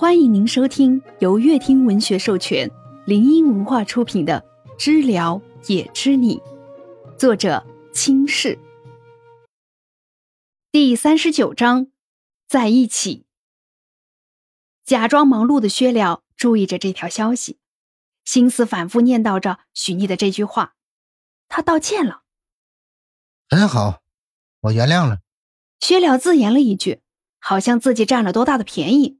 欢迎您收听由乐听文学授权、林音文化出品的《知了也知你》，作者清世。第三十九章，在一起。假装忙碌的薛了注意着这条消息，心思反复念叨着许逆的这句话。他道歉了，很好，我原谅了。薛了自言了一句，好像自己占了多大的便宜。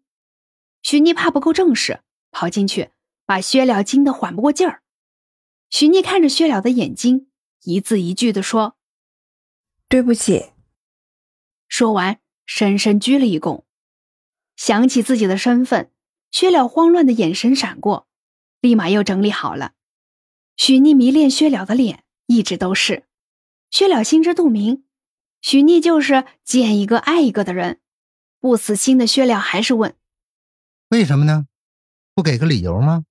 许逆怕不够正式，跑进去把薛了惊得缓不过劲儿。许逆看着薛了的眼睛，一字一句的说：“对不起。”说完，深深鞠了一躬。想起自己的身份，薛了慌乱的眼神闪过，立马又整理好了。许逆迷恋薛了的脸，一直都是。薛了心知肚明，许逆就是见一个爱一个的人。不死心的薛了还是问。为什么呢？不给个理由吗？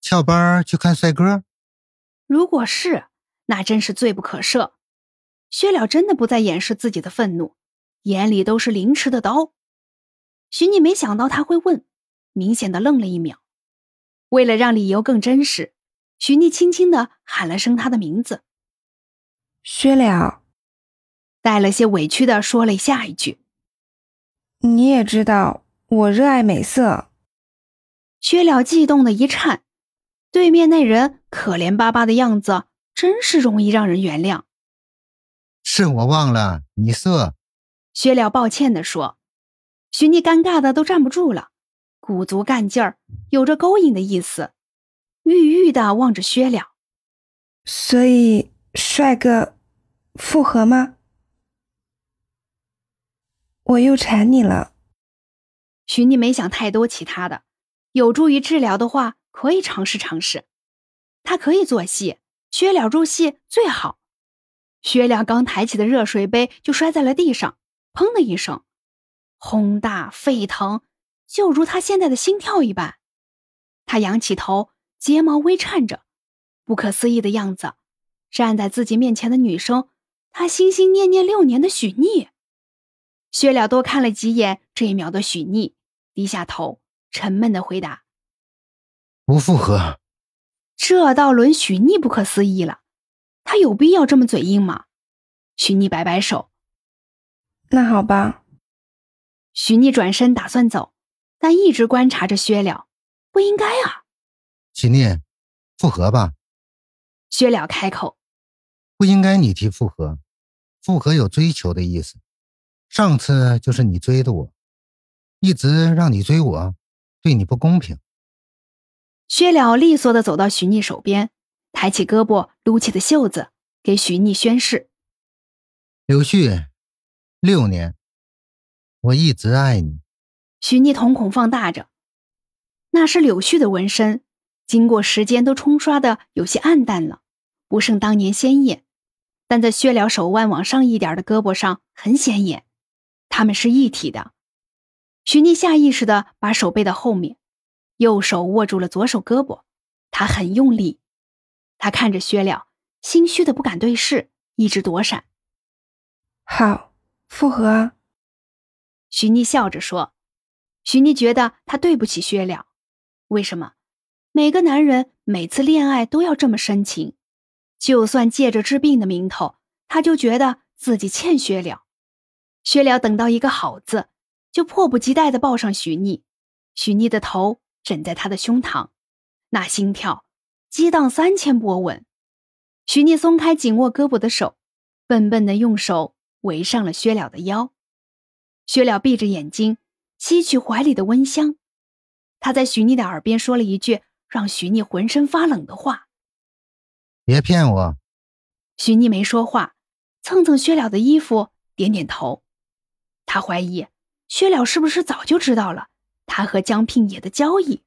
翘班去看帅哥？如果是，那真是罪不可赦。薛了真的不再掩饰自己的愤怒，眼里都是凌迟的刀。徐你没想到他会问，明显的愣了一秒。为了让理由更真实，徐逆轻轻的喊了声他的名字。薛了，带了些委屈的说了下一句：“你也知道。”我热爱美色。薛了悸动的一颤，对面那人可怜巴巴的样子，真是容易让人原谅。是我忘了你色。薛了抱歉的说。徐妮尴尬的都站不住了，鼓足干劲儿，有着勾引的意思，郁郁的望着薛了。所以，帅哥，复合吗？我又馋你了。许逆没想太多其他的，有助于治疗的话，可以尝试尝试。他可以做戏，薛了入戏最好。薛了刚抬起的热水杯就摔在了地上，砰的一声，轰大沸腾，就如他现在的心跳一般。他仰起头，睫毛微颤着，不可思议的样子。站在自己面前的女生，他心心念念六年的许逆。薛了多看了几眼这一秒的许逆，低下头，沉闷的回答：“不复合。”这倒轮许逆不可思议了，他有必要这么嘴硬吗？许逆摆摆手：“那好吧。”许逆转身打算走，但一直观察着薛了，不应该啊。许逆，复合吧。薛了开口：“不应该你提复合，复合有追求的意思。”上次就是你追的我，一直让你追我，对你不公平。薛了利索的走到许逆手边，抬起胳膊撸起的袖子，给许逆宣誓：“柳絮，六年，我一直爱你。”许逆瞳孔放大着，那是柳絮的纹身，经过时间都冲刷的有些暗淡了，不胜当年鲜艳，但在薛了手腕往上一点的胳膊上很显眼。他们是一体的。徐妮下意识的把手背到后面，右手握住了左手胳膊，他很用力。他看着薛了，心虚的不敢对视，一直躲闪。好，复合啊！许逆笑着说。徐妮觉得他对不起薛了。为什么？每个男人每次恋爱都要这么深情？就算借着治病的名头，他就觉得自己欠薛了。薛了等到一个好字，就迫不及待的抱上许逆，许逆的头枕在他的胸膛，那心跳激荡三千波纹。许逆松开紧握胳膊的手，笨笨的用手围上了薛了的腰。薛了闭着眼睛，吸取怀里的温香。他在许逆的耳边说了一句让许逆浑身发冷的话：“别骗我。”许逆没说话，蹭蹭薛了的衣服，点点头。他怀疑薛了是不是早就知道了他和江聘野的交易。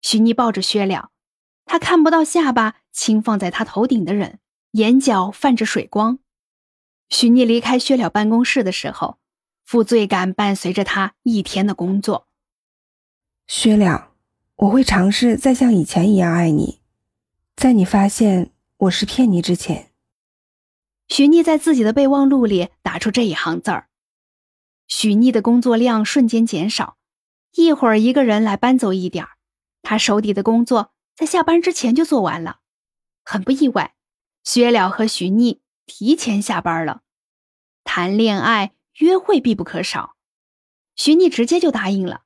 许妮抱着薛了，他看不到下巴轻放在他头顶的人，眼角泛着水光。许妮离开薛了办公室的时候，负罪感伴随着他一天的工作。薛了，我会尝试再像以前一样爱你，在你发现我是骗你之前。许妮在自己的备忘录里打出这一行字儿。许逆的工作量瞬间减少，一会儿一个人来搬走一点儿，他手底的工作在下班之前就做完了。很不意外，薛了和许逆提前下班了。谈恋爱、约会必不可少，许逆直接就答应了。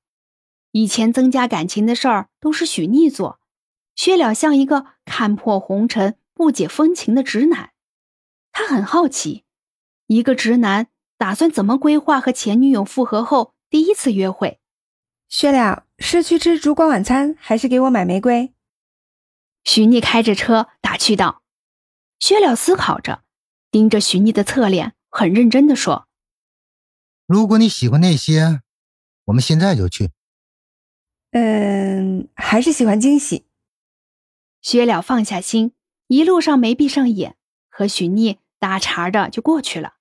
以前增加感情的事儿都是许逆做，薛了像一个看破红尘、不解风情的直男。他很好奇，一个直男打算怎么规划和前女友复合后第一次约会。薛了，是去吃烛光晚餐，还是给我买玫瑰？许逆开着车打趣道：“薛了思考着，盯着许逆的侧脸，很认真的说：‘如果你喜欢那些，我们现在就去。’嗯，还是喜欢惊喜。”薛了放下心，一路上没闭上眼，和许逆搭茬的就过去了。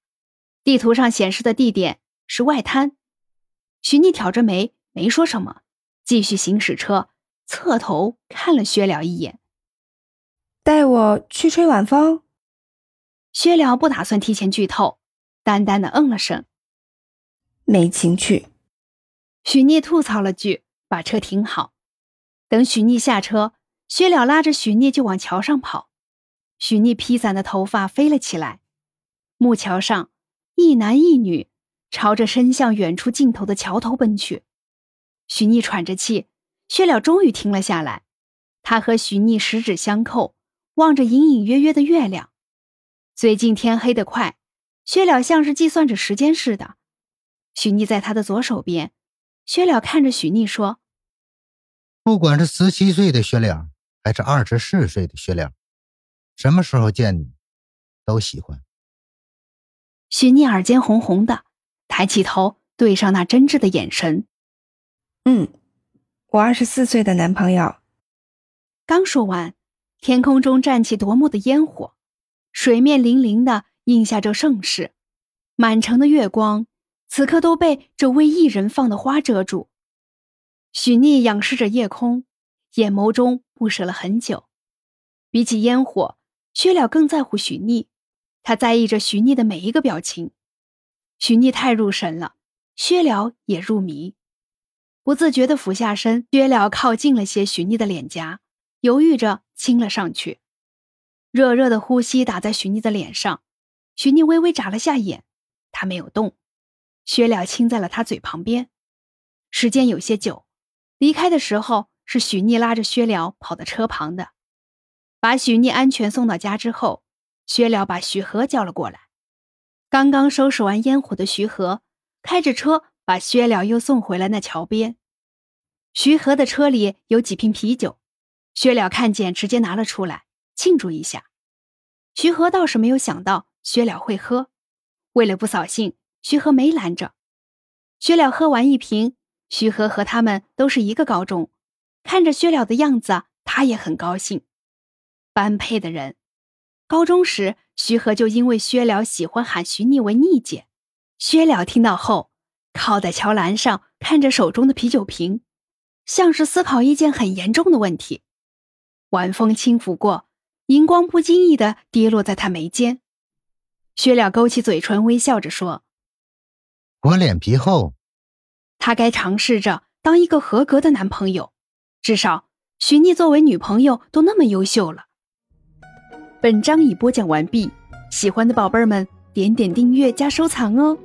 地图上显示的地点是外滩。许逆挑着眉，没说什么，继续行驶车，侧头看了薛了一眼。带我去吹晚风。薛了不打算提前剧透，淡淡的嗯了声。没情趣。许逆吐槽了句，把车停好。等许逆下车，薛了拉着许逆就往桥上跑。许逆披散的头发飞了起来。木桥上，一男一女朝着伸向远处尽头的桥头奔去。许逆喘着气，薛了终于停了下来。他和许逆十指相扣。望着隐隐约约的月亮，最近天黑得快，薛了像是计算着时间似的。许逆在他的左手边，薛了看着许逆说：“不管是十七岁的薛了，还是二十四岁的薛了，什么时候见你，都喜欢。”许逆耳尖红红的，抬起头对上那真挚的眼神：“嗯，我二十四岁的男朋友。”刚说完。天空中绽起夺目的烟火，水面粼粼的映下这盛世，满城的月光此刻都被这为一人放的花遮住。许逆仰视着夜空，眼眸中不舍了很久。比起烟火，薛了更在乎许逆，他在意着许逆的每一个表情。许逆太入神了，薛了也入迷，不自觉地俯下身，薛了靠近了些许逆的脸颊。犹豫着亲了上去，热热的呼吸打在许腻的脸上，许腻微微眨了下眼，他没有动。薛了亲在了他嘴旁边，时间有些久。离开的时候是许腻拉着薛了跑到车旁的，把许腻安全送到家之后，薛了把徐和叫了过来。刚刚收拾完烟火的徐和开着车把薛了又送回了那桥边。徐和的车里有几瓶啤酒。薛了看见，直接拿了出来庆祝一下。徐和倒是没有想到薛了会喝，为了不扫兴，徐和没拦着。薛了喝完一瓶，徐和和他们都是一个高中，看着薛了的样子，他也很高兴。般配的人。高中时，徐和就因为薛了喜欢喊徐逆为逆姐。薛了听到后，靠在桥栏上，看着手中的啤酒瓶，像是思考一件很严重的问题。晚风轻拂过，银光不经意的跌落在他眉间。薛了勾起嘴唇，微笑着说：“我脸皮厚，他该尝试着当一个合格的男朋友。至少，徐逆作为女朋友都那么优秀了。”本章已播讲完毕，喜欢的宝贝儿们点点订阅加收藏哦。